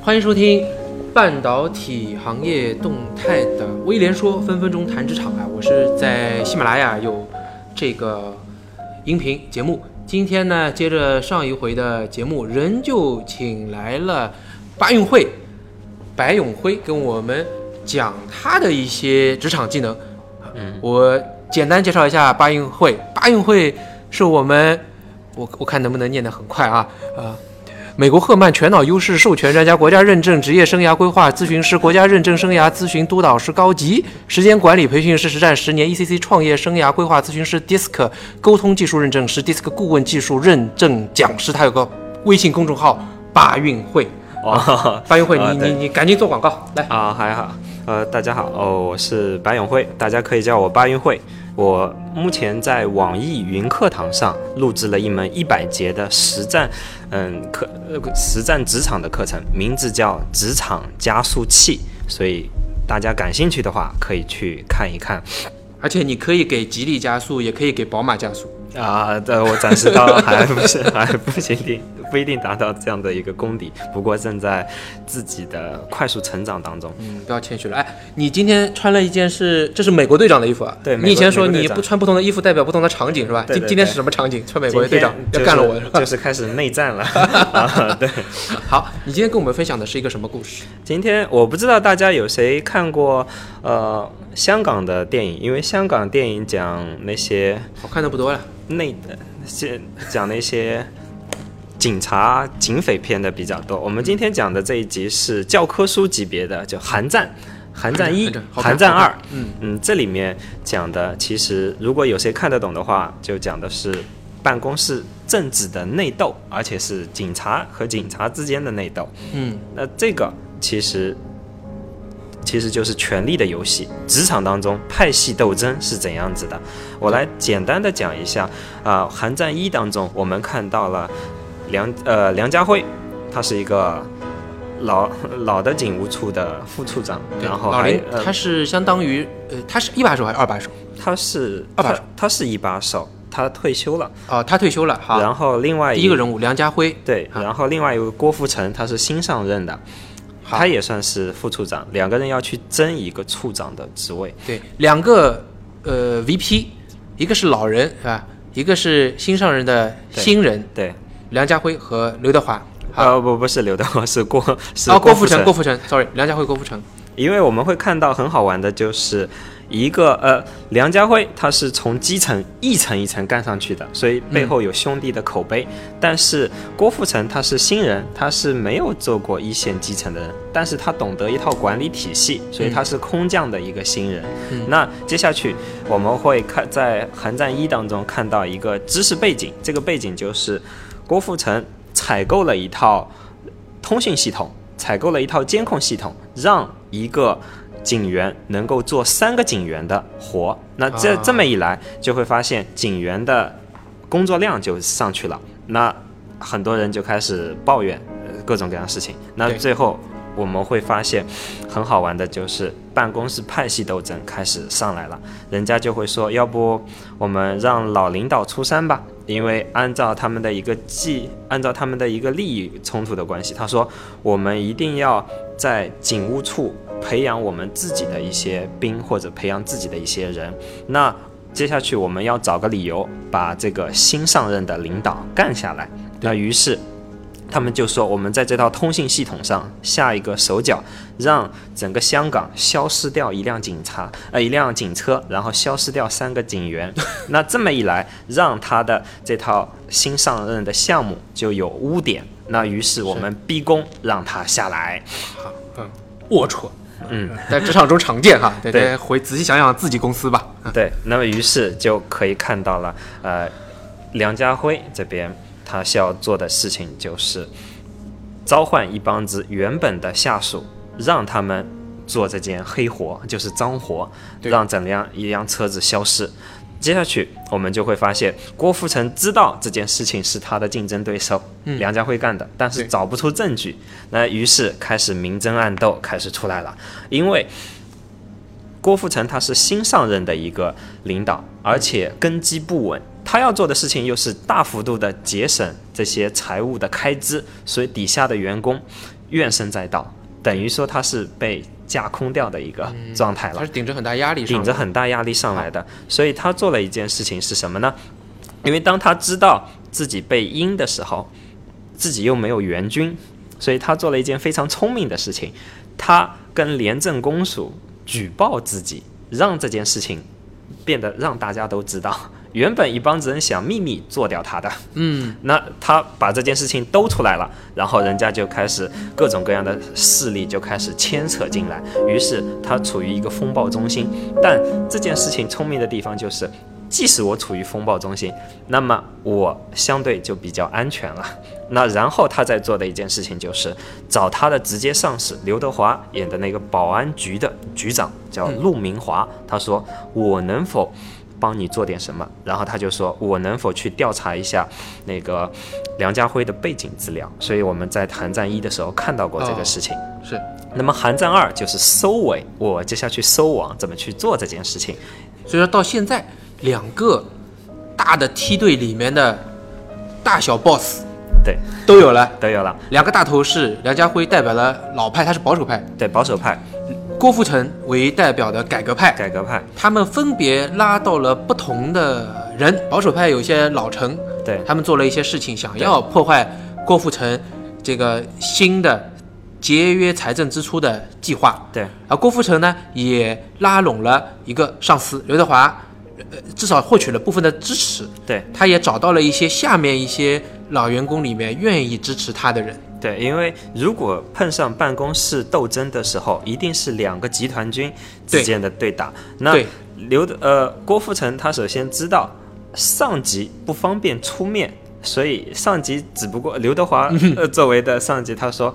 欢迎收听半导体行业动态的威廉说，分分钟谈职场啊！我是在喜马拉雅有这个音频节目。今天呢，接着上一回的节目，仍旧请来了巴运会白永辉跟我们讲他的一些职场技能。嗯，我简单介绍一下巴运会。巴运会是我们，我我看能不能念得很快啊啊。美国赫曼全脑优势授权专家，国家认证职业生涯规划咨询师，国家认证生涯咨询督导师高级，时间管理培训师实战十年，ECC 创业生涯规划咨询师，DISC 沟通技术认证师，DISC 顾问技术认证讲师。他有个微信公众号“八运会”。哦，巴运会，你你你赶紧做广告来。啊，还好，呃，大家好，哦，我是白永辉，大家可以叫我八运会。我目前在网易云课堂上录制了一门一百节的实战，嗯，课呃实战职场的课程，名字叫《职场加速器》，所以大家感兴趣的话可以去看一看。而且你可以给吉利加速，也可以给宝马加速。啊，这我暂时到还不是还不行定不一定达到这样的一个功底，不过正在自己的快速成长当中。嗯，不要谦虚了。哎，你今天穿了一件是，这是美国队长的衣服啊。对你以前说你不穿不同的衣服代表不同的场景是吧？今今天是什么场景？穿美国队长天要干了我吧？就是开始内战了。啊，对，好，你今天跟我们分享的是一个什么故事？今天我不知道大家有谁看过呃香港的电影，因为香港电影讲那些好看的不多了。内的些讲那些警察警匪片的比较多。我们今天讲的这一集是教科书级别的，就《寒战》。寒战一寒战、二，嗯嗯，这里面讲的其实如果有谁看得懂的话，就讲的是办公室政治的内斗，而且是警察和警察之间的内斗。嗯，那这个其实其实就是权力的游戏，职场当中派系斗争是怎样子的？我来简单的讲一下啊，寒战一》当中我们看到了梁呃梁家辉，他是一个老老的警务处的副处长，然后还老林呃他是相当于呃，他是一把手还是二把手？他是二把手他是一把手，他退休了，哦，他退休了。好，然后另外第一个人物梁家辉，对，啊然后另外一个郭富城，他是新上任的，他也算是副处长，两个人要去争一个处长的职位。对，两个呃 VP，一个是老人是吧？一个是新上任的新人对，梁家辉和刘德华。好，呃，不，不是刘德华，是郭，是哦，郭富城城，。郭富城，sorry，梁家辉，郭富城。因为我们会看到很好玩的，就是一个呃，梁家辉他是从基层一层一层干上去的，所以背后有兄弟的口碑。但是郭富城他是新人，他是没有做过一线基层的人，但是他懂得一套管理体系，所以他是空降的一个新人。嗯那接下去我们会看在《寒战一》当中看到一个知识背景，这个背景就是郭富城采购了一套通讯系统，采购了一套监控系统，让一个警员能够做三个警员的活。那这、啊这么一来，就会发现警员的工作量就上去了。那很多人就开始抱怨呃各种各样的事情。那最后我们会发现，很好玩的就是办公室派系斗争开始上来了。人家就会说，要不我们让老领导出山吧，因为按照他们的一个计，按照他们的一个利益冲突的关系，他说我们一定要在警务处培养我们自己的一些兵，或者培养自己的一些人。那接下去我们要找个理由把这个新上任的领导干下来。那于是。他们就说，我们在这套通信系统上下一个手脚，让整个香港消失掉一辆警察，呃，一辆警车，然后消失掉三个警员。那这么一来，让他的这套新上任的项目就有污点。那于是我们逼宫让他下来。好，嗯，龌龊，嗯，在职场中常见哈。对回仔细想想自己公司吧。对，那么于是就可以看到了，呃，梁家辉这边他需要做的事情就是召唤一帮子原本的下属，让他们做这件黑活，就是脏活，对让整辆一辆车子消失。接下去，我们就会发现郭富城知道这件事情是他的竞争对手、嗯梁家辉干的，但是找不出证据。那于是开始明争暗斗开始出来了，因为郭富城他是新上任的一个领导，而且根基不稳，他要做的事情又是大幅度的节省这些财务的开支，所以底下的员工怨声载道，等于说他是被架空掉的一个状态了他。是顶着很大压力顶着很大压力上来的，所以他做了一件事情是什么呢？因为当他知道自己被阴的时候，自己又没有援军，所以他做了一件非常聪明的事情，他跟廉政公署举报自己，让这件事情变得让大家都知道。原本一帮子人想秘密做掉他的，嗯，那他把这件事情兜出来了，然后人家就开始各种各样的势力就开始牵扯进来，于是他处于一个风暴中心。但这件事情聪明的地方就是，即使我处于风暴中心，那么我相对就比较安全了。那然后他在做的一件事情就是找他的直接上司刘德华演的那个保安局的局长叫陆明华，他说我能否帮你做点什么？然后他就说我能否去调查一下那个梁家辉的背景资料？所以我们在寒战一的时候看到过这个事情。是，那么寒战二就是收尾，我接下去收网怎么去做这件事情？所以说到现在，两个大的梯队里面的大小 boss 对，都有了。都有了。两个大头是梁家辉代表了老派，他是保守派；对，保守派、郭富城为代表的改革派。改革派，他们分别拉到了不同的人。保守派有些老臣，对他们做了一些事情，想要破坏郭富城这个新的节约财政支出的计划。对而郭富城呢，也拉拢了一个上司刘德华，呃，至少获取了部分的支持。对他也找到了一些下面一些老员工里面愿意支持他的人。对，因为如果碰上办公室斗争的时候，一定是两个集团军之间的对打。那刘德呃郭富城他首先知道上级不方便出面，所以上级只不过刘德华 呃作为的上级，他说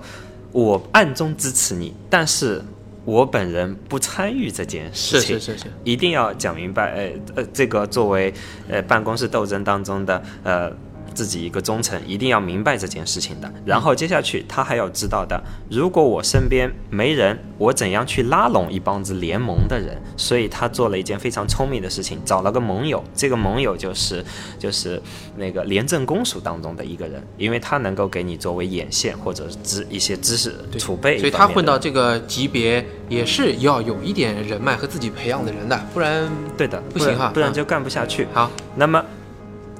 我暗中支持你，但是我本人不参与这件事情。是是是是，一定要讲明白，呃呃，这个作为呃办公室斗争当中的呃自己一个忠诚，一定要明白这件事情的。然后接下去他还要知道的，如果我身边没人，我怎样去拉拢一帮子联盟的人？所以他做了一件非常聪明的事情，找了个盟友，这个盟友就是就是那个廉政公署当中的一个人，因为他能够给你作为眼线或者知一些知识储备，所以他混到这个级别也是要有一点人脉和自己培养的人的，不然对的，不行哈嗯不然就干不下去。好。那么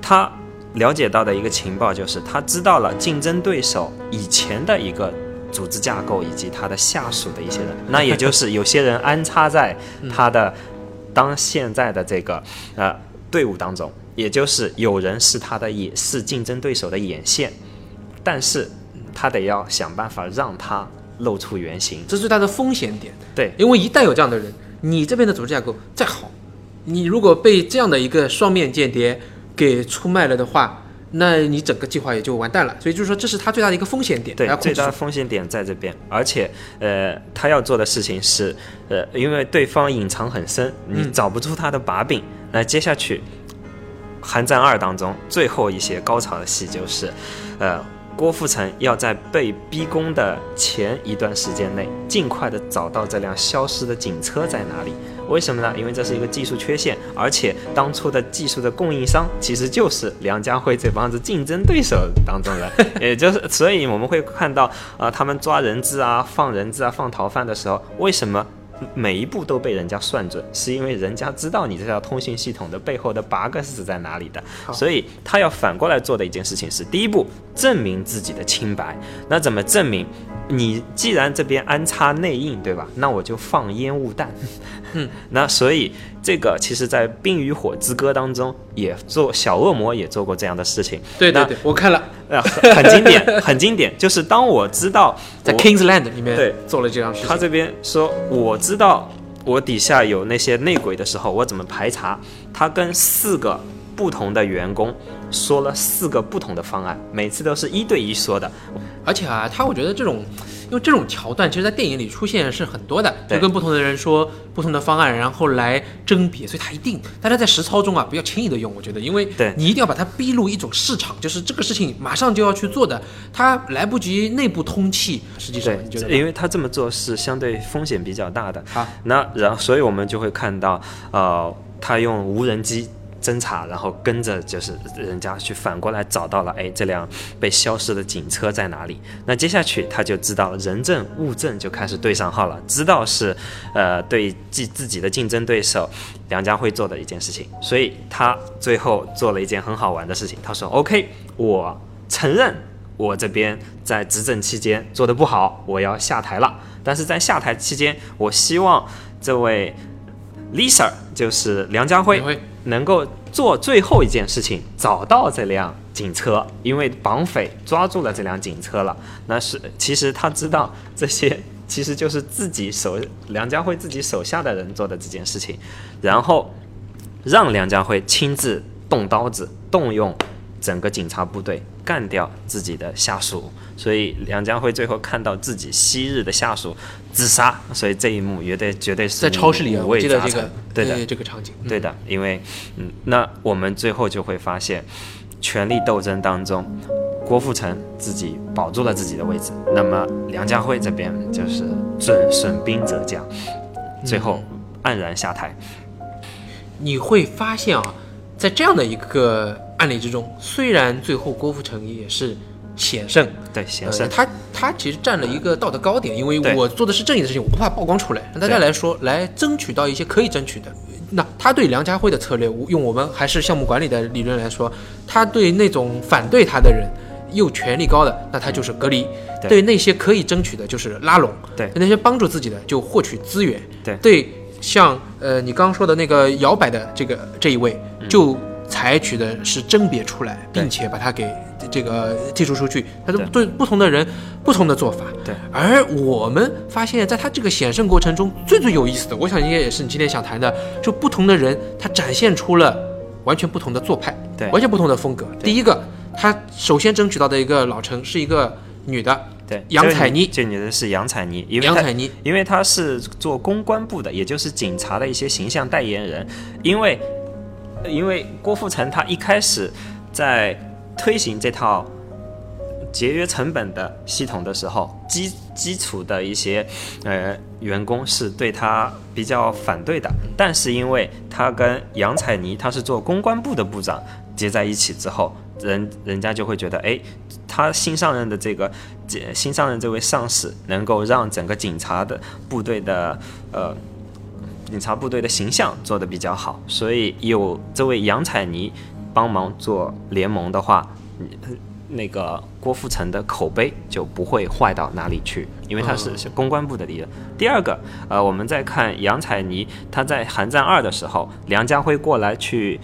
他了解到的一个情报就是，他知道了竞争对手以前的一个组织架构以及他的下属的一些人，那也就是有些人安插在他的 当现在的这个呃队伍当中，也就是有人是他的也是竞争对手的眼线，但是他得要想办法让他露出原形。这是他的风险点。对，因为一旦有这样的人，你这边的组织架构再好，你如果被这样的一个双面间谍给出卖了的话，那你整个计划也就完蛋了。所以就是说，这是他最大的一个风险点，对最大的。风险点在这边，而且呃，他要做的事情是，呃，因为对方隐藏很深，你嗯找不出他的把柄。那接下去，《寒战二》当中最后一些高潮的戏就是，呃，郭富城要在被逼宫的前一段时间内，尽快的找到这辆消失的警车在哪里。为什么呢？因为这是一个技术缺陷，而且当初的技术的供应商其实就是梁家辉这帮子竞争对手当中人，也就是，所以我们会看到，啊、他们抓人质啊、放人质啊、放逃犯的时候，为什么每一步都被人家算准？是因为人家知道你这条通讯系统的背后的 bug 是在哪里的，所以他要反过来做的一件事情是：第一步，证明自己的清白。那怎么证明？你既然这边安插内应，对吧？那我就放烟雾弹。嗯，那所以这个其实，在《冰与火之歌》当中也做小恶魔也做过这样的事情。对对对，我看了呃，很很经典，很经典。就是当我知道在 King's Land 里面对做了这样事情。他这边说我知道我底下有那些内鬼的时候，我怎么排查？他跟四个不同的员工说了四个不同的方案，每次都是一对一说的。而且啊，他我觉得这种，因为这种桥段，其实在电影里出现是很多的，就跟不同的人说不同的方案，然后来甄别，所以他一定大家在实操中啊，不要轻易的用，我觉得，因为对你一定要把它逼入一种市场，就是这个事情马上就要去做的，他来不及内部通气，实际上对你觉得，因为他这么做是相对风险比较大的。好，那然后，所以我们就会看到，呃，他用无人机侦查，然后跟着就是人家去反过来找到了，哎，这辆被消失的警车在哪里？那接下去他就知道人证物证就开始对上号了，知道是，呃，对自自己的竞争对手梁家辉做的一件事情，所以他最后做了一件很好玩的事情，他说：“OK，我承认我这边在执政期间做的不好，我要下台了。但是在下台期间，我希望这位 Lisa 就是梁家辉。”能够做最后一件事情，找到这辆警车，因为绑匪抓住了这辆警车了。那是其实他知道这些，其实就是自己手梁家辉自己手下的人做的这件事情，然后让梁家辉亲自动刀子，动用整个警察部队干掉自己的下属。所以梁家辉最后看到自己昔日的下属自杀，所以这一幕绝对绝对是在超市里五味杂陈。对的，这个场景，对的，因为嗯，那我们最后就会发现，权力斗争当中，郭富城自己保住了自己的位置，那么梁家辉这边就是损损兵折将，最后黯然下台。你会发现啊，在这样的一个案例之中，虽然最后郭富城也是。险胜，对险胜，他他其实占了一个道德高点，因为我做的是正义的事情，我不怕曝光出来，让大家来说来争取到一些可以争取的。那他对梁家辉的策略，用我们还是项目管理的理论来说，他对那种反对他的人又权力高的，那他就是隔离；对那些可以争取的，就是拉拢；对那些帮助自己的，就获取资源；对对，像呃你刚刚说的那个摇摆的这个这一位，就采取的是甄别出来，并且把它给。这个剔除出去，他是对不同的人不同的做法。对，而我们发现，在他这个险胜过程中，最最有意思的，我想应该也是你今天想谈的，就不同的人，他展现出了完全不同的做派，对，完全不同的风格。第一个，他首先争取到的一个老陈是一个女的，对，杨采妮，这女的是杨采妮，杨采妮，因为她是做公关部的，也就是警察的一些形象代言人。因为，因为郭富城他一开始在。推行这套节约成本的系统的时候，基基础的一些呃员工是对他比较反对的。但是因为他跟杨采妮，他是做公关部的部长结在一起之后，人人家就会觉得，哎，他新上任的这个新上任这位上司，能够让整个警察的部队的呃警察部队的形象做得比较好，所以有这位杨采妮。帮忙做联盟的话，那个郭富城的口碑就不会坏到哪里去，因为他是公关部的敌人。第二个，呃，我们再看杨采妮，她在《寒战二》的时候，梁家辉过来去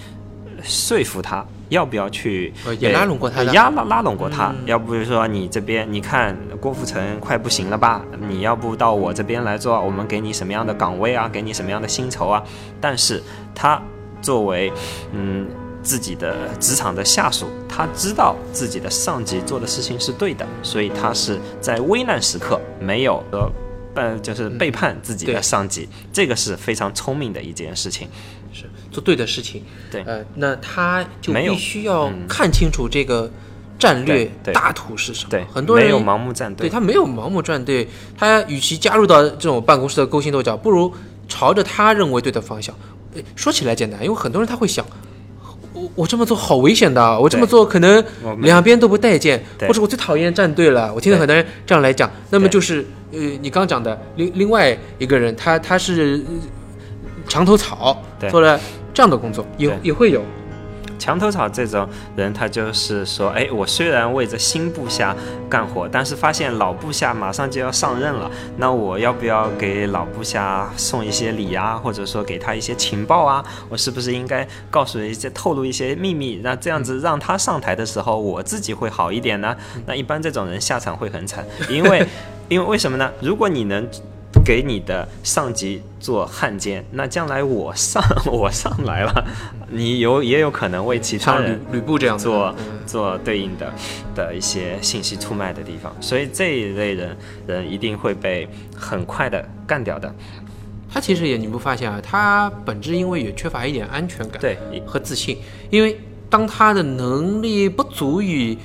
说服他，要不要去也拉拢过他，拉拉拉拢过他。要不就说你这边，你看郭富城快不行了吧？你要不到我这边来做，我们给你什么样的岗位啊？给你什么样的薪酬啊？但是他作为，嗯。自己的职场的下属，他知道自己的上级做的事情是对的，所以他是在危难时刻没有呃，呃，就是背叛自己的上级，这个是非常聪明的一件事情，是做对的事情。对，呃，那他就必须要看清楚这个战略大图是什么。对，很多人没有盲目站队，对他没有盲目站队，他与其加入到这种办公室的勾心斗角，不如朝着他认为对的方向。说起来简单，因为很多人他会想。我我这么做好危险的，我这么做可能两边都不待见，或者我最讨厌站队了。我听到很多人这样来讲，那么就是呃，你刚讲的另另外一个人，他他是墙头草，做了这样的工作，也也会有。墙头草这种人，他就是说，哎，我虽然为着新部下干活，但是发现老部下马上就要上任了，那我要不要给老部下送一些礼啊，或者说给他一些情报啊？我是不是应该告诉一些、透露一些秘密？那这样子让他上台的时候，我自己会好一点呢？那一般这种人下场会很惨，因为，因为为什么呢？如果你能。给你的上级做汉奸，那将来我上 我上来了，你有也有可能为其他人吕布这样做做对应的的一些信息出卖的地方，所以这一类人人一定会被很快的干掉的。他其实也你不发现啊，他本质因为也缺乏一点安全感对和自信，因为当他的能力不足以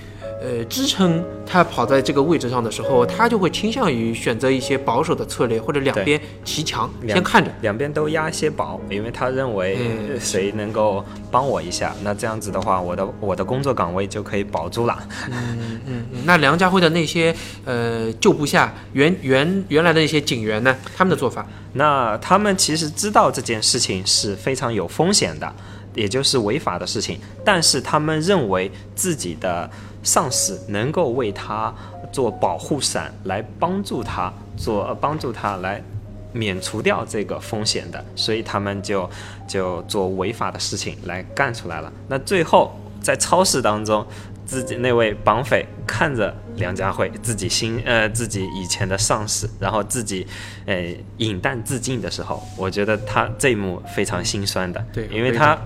呃支撑他跑在这个位置上的时候，他就会倾向于选择一些保守的策略，或者两边齐强，先看着。两边都压些宝，因为他认为嗯谁能够帮我一下，那这样子的话，我的我的工作岗位就可以保住了。嗯嗯，那梁家辉的那些呃旧部下原原原来的那些警员呢，他们的做法，那他们其实知道这件事情是非常有风险的，也就是违法的事情，但是他们认为自己的上司能够为他做保护伞，来帮助他做呃帮助他来免除掉这个风险的，所以他们就就做违法的事情来干出来了。那最后在超市当中。自己那位绑匪看着梁家辉自己新呃自己以前的上司，然后自己呃饮弹自尽的时候，我觉得他这一幕非常心酸的，对因为他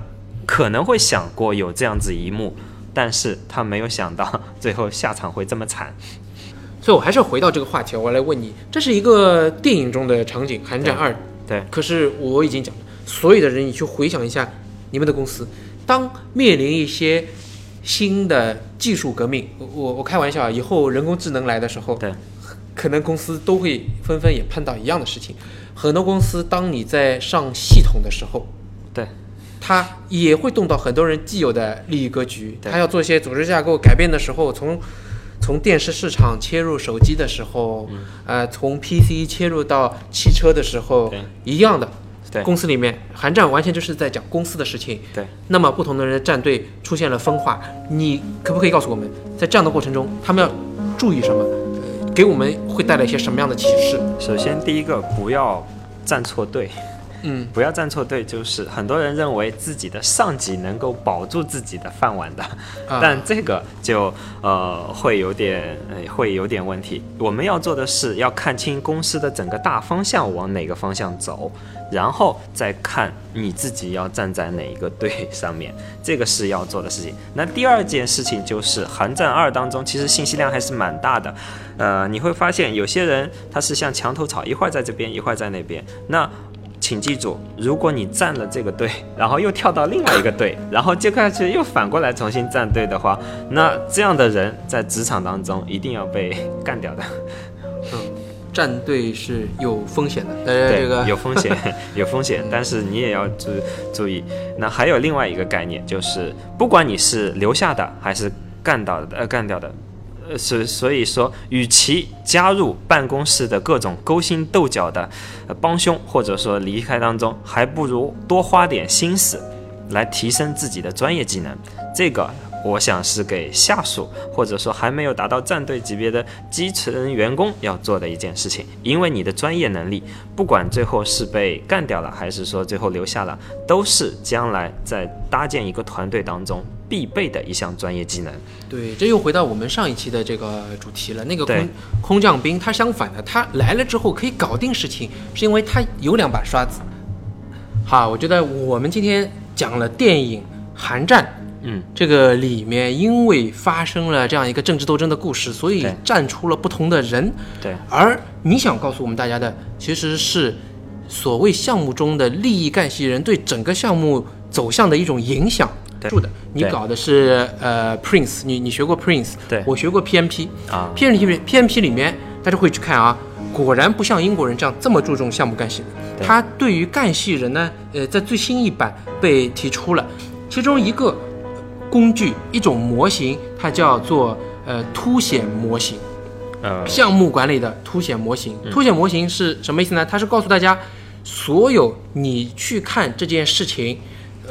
可能会想过有这样子一幕，但是他没有想到 最后下场会这么惨。所以我还是回到这个话题，我来问你，这是一个电影中的场景，《寒战二》。对，可是我已经讲了，所有的人，你去回想一下你们的公司，当面临一些新的技术革命，我我我开玩笑啊，以后人工智能来的时候，对，可能公司都会纷纷也碰到一样的事情。很多公司，当你在上系统的时候，对，它也会动到很多人既有的利益格局，对它要做一些组织架构改变的时候，从从电视市场切入手机的时候，嗯呃，从 PC 切入到汽车的时候，一样的。公司里面韩战完全就是在讲公司的事情。对，那么不同的人的战队出现了分化，你可不可以告诉我们，在这样的过程中，他们要注意什么？呃给我们会带来一些什么样的启示？首先第一个不要站错队，嗯，不要站错队，就是很多人认为自己的上级能够保住自己的饭碗的，啊 但这个就呃会有点呃会有点问题。我们要做的是要看清公司的整个大方向往哪个方向走，然后再看你自己要站在哪一个队上面，这个是要做的事情。那第二件事情就是《寒战二》当中，其实信息量还是蛮大的。呃，你会发现有些人他是像墙头草，一会儿在这边，一会儿在那边。那请记住，如果你站了这个队，然后又跳到另外一个队，然后接下去又反过来重新站队的话，那这样的人在职场当中一定要被干掉的。嗯，站队是有风险的，呃，对，这个有风险，有风险，但是你也要注注意。那还有另外一个概念，就是不管你是留下的还是干到的，呃，干掉的，呃，所所以说，与其加入办公室的各种勾心斗角的、帮凶，或者说离开当中，还不如多花点心思来提升自己的专业技能。这个。我想是给下属或者说还没有达到战队级别的基层员工要做的一件事情，因为你的专业能力，不管最后是被干掉了，还是说最后留下了，都是将来在搭建一个团队当中必备的一项专业技能。对，这又回到我们上一期的这个主题了。那个空空降兵，他相反的，他来了之后可以搞定事情，是因为他有两把刷子。好，我觉得我们今天讲了电影《寒战》。嗯，这个里面因为发生了这样一个政治斗争的故事，所以站出了不同的人。对，而你想告诉我们大家的，其实是所谓项目中的利益干系人对整个项目走向的一种影响。对住的，你搞的是呃 Prince，你你学过 Prince，对我学过 PMP。啊，PMP PMP 里面大家会去看啊，果然不像英国人这样这么注重项目干系人。对他对于干系人呢，呃，在最新一版被提出了，其中一个工具一种模型，它叫做呃凸显模型。呃，项目管理的凸显模型。嗯凸显模型是什么意思呢？它是告诉大家，所有你去看这件事情，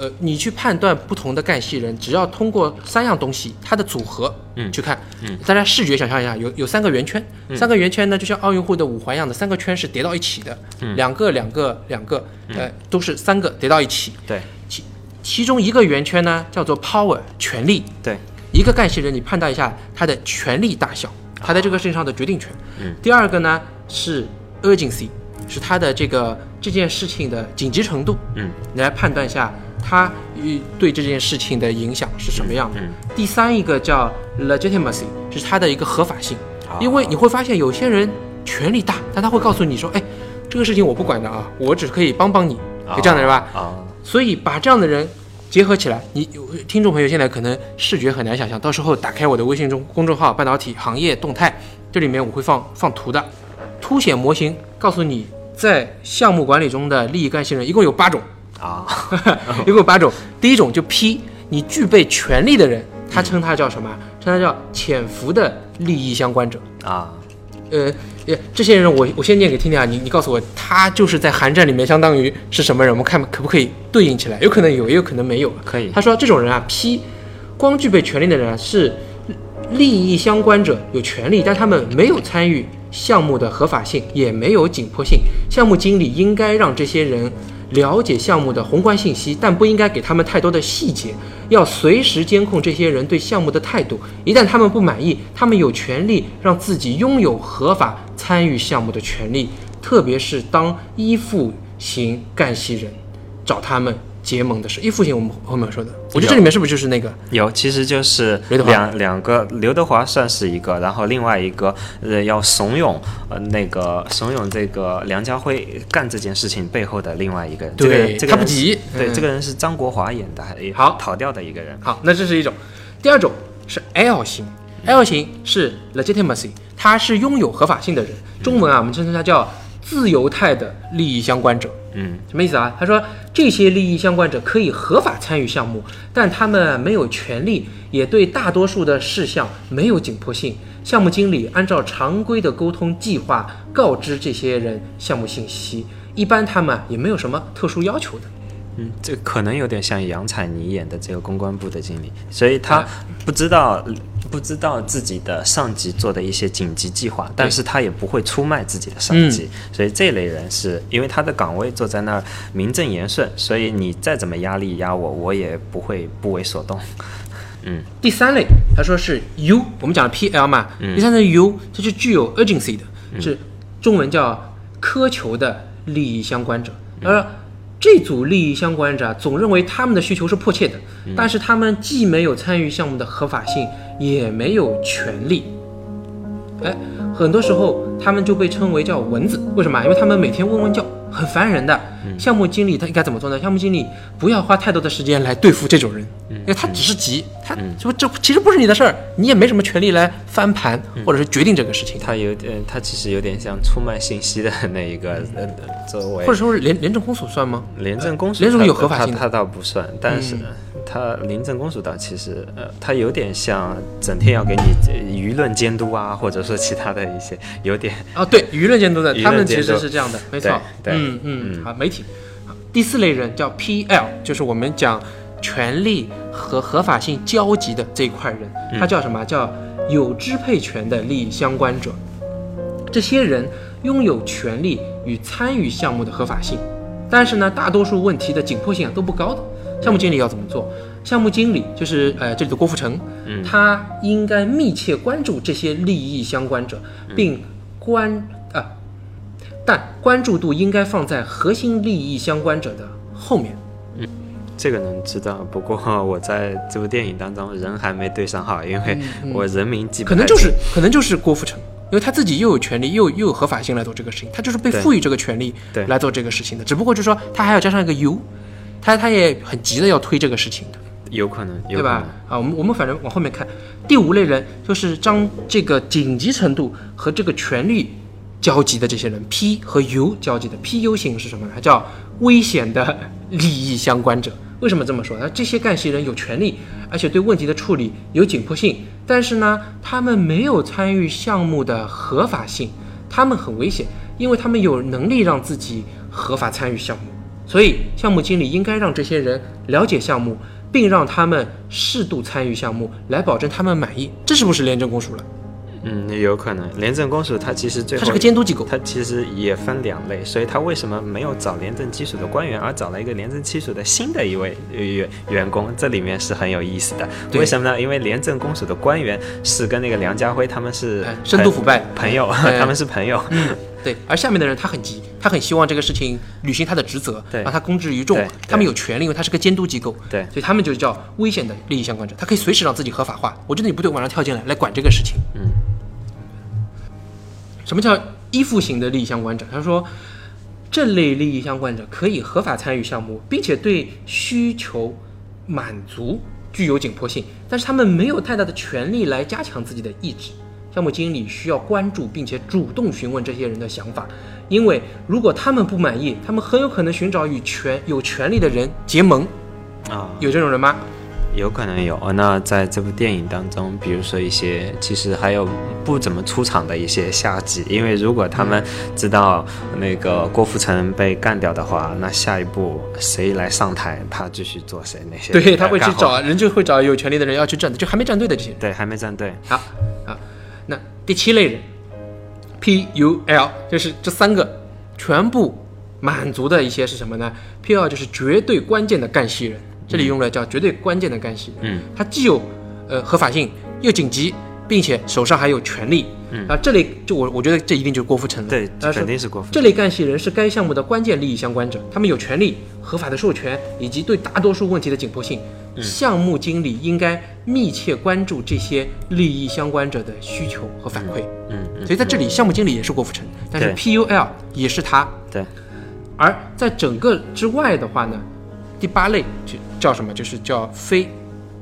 呃，你去判断不同的干系人，只要通过三样东西，它的组合，嗯。去看，嗯，大家视觉想象一下，有有三个圆圈，嗯。三个圆圈呢就像奥运会的五环一样的，三个圈是叠到一起的，嗯。两个两个两个，呃，都是三个叠到一起。对。其其中一个圆圈呢叫做 power 权力，对，一个干系人，你判断一下他的权力大小，他在这个事情上的决定权。嗯。第二个呢是 urgency，是他的这个这件事情的紧急程度，嗯。你来判断一下他与对这件事情的影响是什么样的。嗯，第三一个叫 legitimacy，是他的一个合法性，啊因为你会发现有些人权力大，但他会告诉你说，哎，这个事情我不管的啊，我只可以帮帮你，有这样的人吧？啊，所以把这样的人结合起来，你听众朋友现在可能视觉很难想象，到时候打开我的微信中公众号“半导体行业动态”，这里面我会放放图的，凸显模型告诉你，在项目管理中的利益干系人一共有八种，啊，一共有八种。第一种就 P，你具备权利的人，他称他叫什么？称他叫潜伏的利益相关者。啊，呃，呃这些人我我先念给听听啊，你你告诉我，他就是在寒战里面相当于是什么人？我们看可不可以对应起来？有可能有，也有可能没有。可以他说这种人啊，P，光具备权利的人啊是利益相关者，有权利，但他们没有参与项目的合法性，也没有紧迫性。项目经理应该让这些人了解项目的宏观信息，但不应该给他们太多的细节，要随时监控这些人对项目的态度。一旦他们不满意，他们有权利让自己拥有合法参与项目的权利，特别是当依附型干系人找他们结盟的时候，依附型我们后面说的，我觉得这里面是不是就是那个有，其实就是两两个，刘德华算是一个，然后另外一个呃要怂恿呃那个怂恿这个梁家辉干这件事情背后的另外一个人，这个对人这个他不急。对，嗯。这个人是张国华演的，还好。逃掉的一个人，好，那这是一种。第二种是 L 型，L 型是 legitimacy，他是拥有合法性的人。中文啊，我们称他叫自由态的利益相关者。嗯，什么意思啊？他说这些利益相关者可以合法参与项目，但他们没有权利，也对大多数的事项没有紧迫性。项目经理按照常规的沟通计划告知这些人项目信息，一般他们也没有什么特殊要求的。嗯，这可能有点像杨采妮演的这个公关部的经理，所以他啊不知道、不知道自己的上级做的一些紧急计划，但是他也不会出卖自己的上级，所以这类人是因为他的岗位坐在那儿名正言顺，所以你再怎么压力压我，我也不会不为所动。嗯。第三类，他说是 U，我们讲的 PL 嘛，第三类 U，它是具有 urgency 的，是中文叫苛求的利益相关者。而这组利益相关者啊总认为他们的需求是迫切的，但是他们既没有参与项目的合法性，也没有权利。哎，很多时候他们就被称为叫蚊子，为什么？因为他们每天嗡嗡叫，很烦人的。项目经理他应该怎么做呢？项目经理不要花太多的时间来对付这种人，因为他只是急，他说这其实不是你的事儿，你也没什么权利来翻盘或者是决定这个事情，他有点，他其实有点像出卖信息的那一个呃作为或者说是廉廉政公署算吗？廉政公署有合法性他他倒不算，但是他廉政公署倒其实呃，他有点像整天要给你呃舆论监督啊，或者说其他的一些有点啊，对，舆论监督的，他们其实是这样的，没错。对对嗯嗯，好，媒体。第四类人叫 PL，就是我们讲权利和合法性交集的这一块人，他叫什么？叫有支配权的利益相关者。这些人拥有权利与参与项目的合法性，但是呢，大多数问题的紧迫性啊都不高的。项目经理要怎么做？项目经理就是呃这里的郭富城，嗯他应该密切关注这些利益相关者，并关啊、但关注度应该放在核心利益相关者的后面。嗯这个能知道。不过我在这部电影当中人还没对上号，因为我人名记不可能就是可能就是郭富城，因为他自己又有权利又又有合法性来做这个事情，他就是被赋予这个权利对来做这个事情的。只不过就是说他还要加上一个 U，他他也很急的要推这个事情的。有可能，有对吧？？啊，我们我们反正往后面看，第五类人就是将这个紧急程度和这个权力交集的这些人，P 和 U 交集的 PU 型是什么呢？它叫危险的利益相关者。为什么这么说？那这些干系人有权利，而且对问题的处理有紧迫性，但是呢，他们没有参与项目的合法性，他们很危险，因为他们有能力让自己合法参与项目。所以，项目经理应该让这些人了解项目，并让他们适度参与项目，来保证他们满意。这是不是廉政公署了？嗯，有可能。廉政公署它其实最后它是个监督机构。它其实也分两类，所以它为什么没有找廉政基础的官员，而找了一个廉政基础的新的一位呃员员工？这里面是很有意思的。为什么呢？因为廉政公署的官员是跟那个梁家辉他们是哎深度腐败朋友，哎 他们是朋友。嗯，对。而下面的人他很急，他很希望这个事情履行他的职责，对让他公之于众。他们有权利，因为他是个监督机构，对所以他们就叫危险的利益相关者。他可以随时让自己合法化。我觉得你不对，我马上跳进来来管这个事情。嗯。什么叫依附型的利益相关者？他说，这类利益相关者可以合法参与项目，并且对需求满足具有紧迫性，但是他们没有太大的权利来加强自己的意志。项目经理需要关注并且主动询问这些人的想法，因为如果他们不满意，他们很有可能寻找与权有权利的人结盟。啊，有这种人吗？有可能有。哦那在这部电影当中，比如说一些其实还有不怎么出场的一些下级，因为如果他们知道那个郭富城被干掉的话，那下一步谁来上台，他继续做谁那些。对，他会去。找人，就会找有权利的人要去站队，就还没站队的这些人。对，还没站队。好，好，那第七类人，P U L，就是这三个全部满足的一些是什么呢？P L 就是绝对关键的干系人，这里用了叫绝对关键的干系人，嗯，他既有呃合法性，又紧急，并且手上还有权利。嗯啊，这类就我我觉得这一定就是郭富城了。对，他肯定是郭富城。这类干系人是该项目的关键利益相关者，他们有权利、合法的授权以及对大多数问题的紧迫性。项目经理应该密切关注这些利益相关者的需求和反馈。嗯嗯，所以在这里，项目经理也是郭富城，但是 PUL 也是他。对，而在整个之外的话呢，第八类就叫什么？就是叫非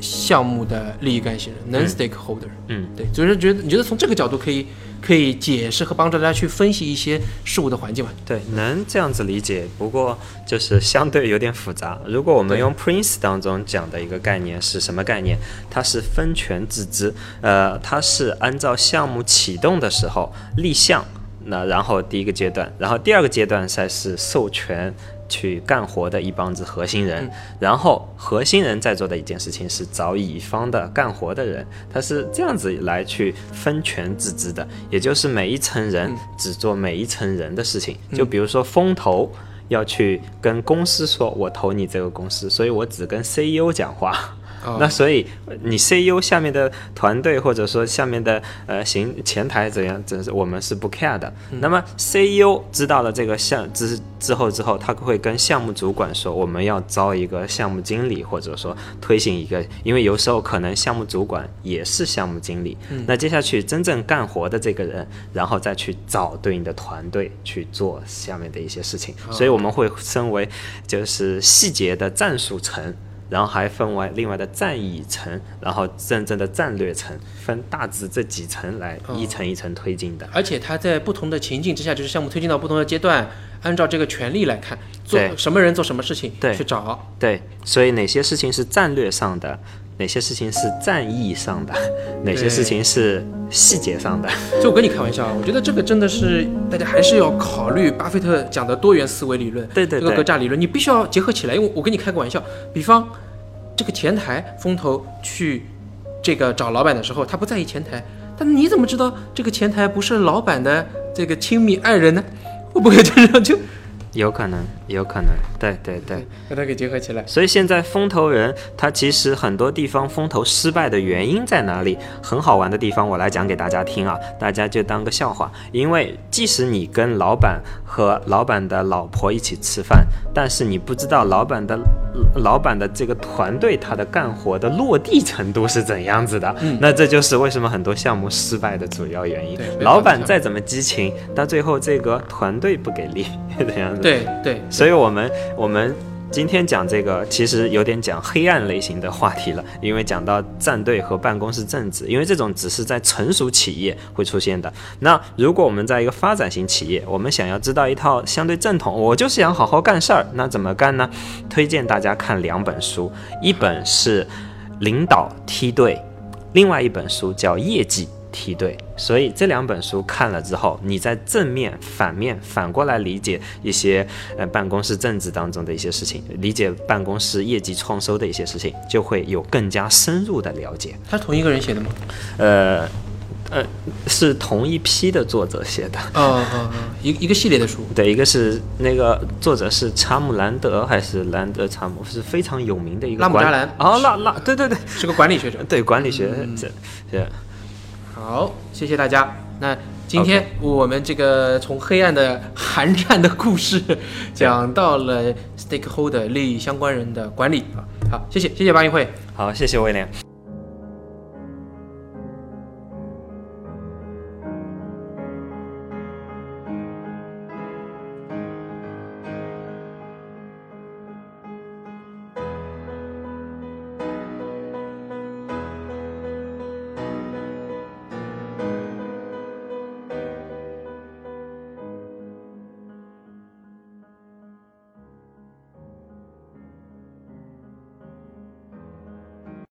项目的利益干系人 （non-stakeholder）。嗯，对，就是觉得你觉得从这个角度可以可以解释和帮助大家去分析一些事物的环境嘛？对，能这样子理解，不过就是相对有点复杂。如果我们用 Prince 当中讲的一个概念是什么概念？它是分权自知，呃，它是按照项目启动的时候立项，那然后第一个阶段，然后第二个阶段才是授权。去干活的一帮子核心人，然后核心人在做的一件事情是找乙方的干活的人，他是这样子来去分权自知的，也就是每一层人只做每一层人的事情。就比如说风投要去跟公司说，我投你这个公司，所以我只跟 CEO 讲话。哦那所以你 CEO 下面的团队或者说下面的呃行前台怎样，这是我们是不 care 的。那么 CEO 知道了这个项之之后之后，他会跟项目主管说，我们要招一个项目经理，或者说推行一个，因为有时候可能项目主管也是项目经理。那接下去真正干活的这个人，然后再去找对应的团队去做下面的一些事情。所以我们会分为就是细节的战术层。然后还分为另外的战役层，然后真正的战略层，分大致这几层来一层一层推进的。而且它在不同的情境之下，就是项目推进到不同的阶段，按照这个权利来看，做什么人做什么事情，对去找。对，所以哪些事情是战略上的，哪些事情是战役上的，哪些事情是细节上的。就我跟你开玩笑啊，我觉得这个真的是大家还是要考虑巴菲特讲的多元思维理论，这个对这个格栅理论，你必须要结合起来。因为我跟你开个玩笑，比方这个前台风投去这个找老板的时候，他不在意前台，但你怎么知道这个前台不是老板的这个亲密爱人呢？会不会这样就有可能，有可能，对对对。把它给结合起来？所以现在风投人，他其实很多地方风投失败的原因在哪里？很好玩的地方，我来讲给大家听啊，大家就当个笑话。因为即使你跟老板和老板的老婆一起吃饭，但是你不知道老板的老板的这个团队他的干活的落地程度是怎样子的。那这就是为什么很多项目失败的主要原因对。老板再怎么激情，到最后这个团队不给力，这样子。对对，所以我们我们今天讲这个，其实有点讲黑暗类型的话题了，因为讲到战队和办公室政治，因为这种只是在成熟企业会出现的。那如果我们在一个发展型企业，我们想要知道一套相对正统，我就是想好好干事儿，那怎么干呢？推荐大家看两本书，一本是《领导梯队》，另外一本书叫《业绩》。梯队，所以这两本书看了之后，你在正面、反面反过来理解一些呃办公室政治当中的一些事情，理解办公室业绩创收的一些事情，就会有更加深入的了解。他是同一个人写的吗？呃呃，是同一批的作者写的。哦哦哦，一一个系列的书。对，一个是那个作者是查姆兰德还是兰德查姆，是非常有名的一个管拉姆扎兰哦，拉拉，对对对是个管理学者。对，管理学这这好，谢谢大家。那今天我们这个从黑暗的寒战的故事讲到了 stakeholder 利益相关人的管理啊。好，谢谢谢谢八音会。好，谢谢威廉。